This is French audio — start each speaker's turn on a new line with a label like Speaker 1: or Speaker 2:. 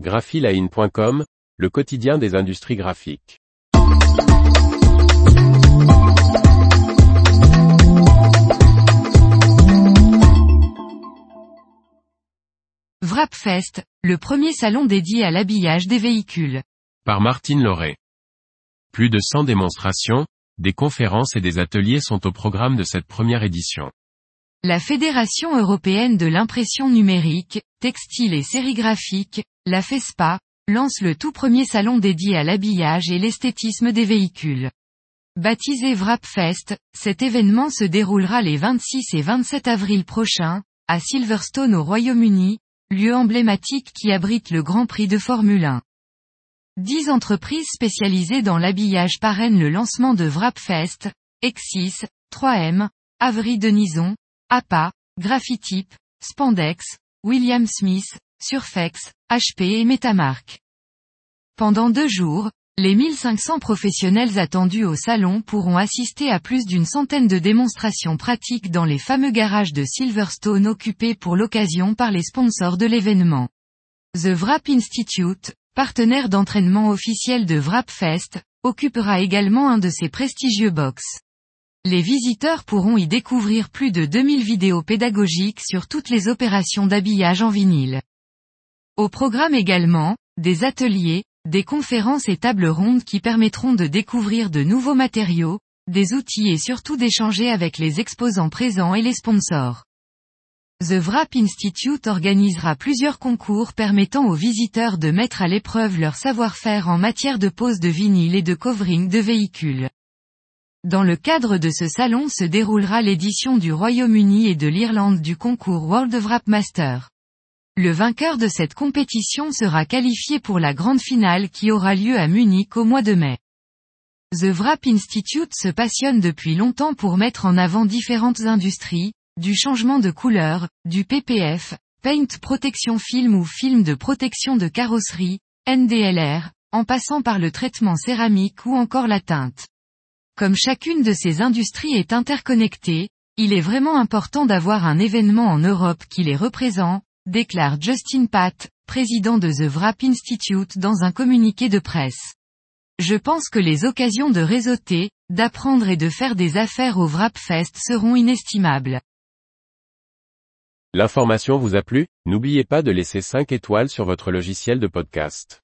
Speaker 1: graphiline.com, le quotidien des industries graphiques.
Speaker 2: Wrapfest, le premier salon dédié à l'habillage des véhicules.
Speaker 1: Par Martine Lauré. Plus de 100 démonstrations, des conférences et des ateliers sont au programme de cette première édition.
Speaker 2: La Fédération européenne de l'impression numérique, textile et sérigraphique, la FESPA, lance le tout premier salon dédié à l'habillage et l'esthétisme des véhicules. Baptisé Wrapfest, cet événement se déroulera les 26 et 27 avril prochains, à Silverstone au Royaume-Uni, lieu emblématique qui abrite le Grand Prix de Formule 1. Dix entreprises spécialisées dans l'habillage parrainent le lancement de Wrapfest, Exis, 3M, Avery Denison, APA, Graphitip, Spandex, William Smith, Surfex, HP et Metamark. Pendant deux jours, les 1500 professionnels attendus au salon pourront assister à plus d'une centaine de démonstrations pratiques dans les fameux garages de Silverstone occupés pour l'occasion par les sponsors de l'événement. The Wrap Institute, partenaire d'entraînement officiel de Wrapfest, occupera également un de ces prestigieux box. Les visiteurs pourront y découvrir plus de 2000 vidéos pédagogiques sur toutes les opérations d'habillage en vinyle. Au programme également, des ateliers, des conférences et tables rondes qui permettront de découvrir de nouveaux matériaux, des outils et surtout d'échanger avec les exposants présents et les sponsors. The Wrap Institute organisera plusieurs concours permettant aux visiteurs de mettre à l'épreuve leur savoir-faire en matière de pose de vinyle et de covering de véhicules. Dans le cadre de ce salon se déroulera l'édition du Royaume-Uni et de l'Irlande du concours World Wrap Master. Le vainqueur de cette compétition sera qualifié pour la grande finale qui aura lieu à Munich au mois de mai. The Wrap Institute se passionne depuis longtemps pour mettre en avant différentes industries, du changement de couleur, du PPF, Paint Protection Film ou film de protection de carrosserie, NDLR, en passant par le traitement céramique ou encore la teinte. Comme chacune de ces industries est interconnectée, il est vraiment important d'avoir un événement en Europe qui les représente, déclare Justin Pat, président de The Wrap Institute dans un communiqué de presse. Je pense que les occasions de réseauter, d'apprendre et de faire des affaires au Wrapfest seront inestimables.
Speaker 1: L'information vous a plu? N'oubliez pas de laisser 5 étoiles sur votre logiciel de podcast.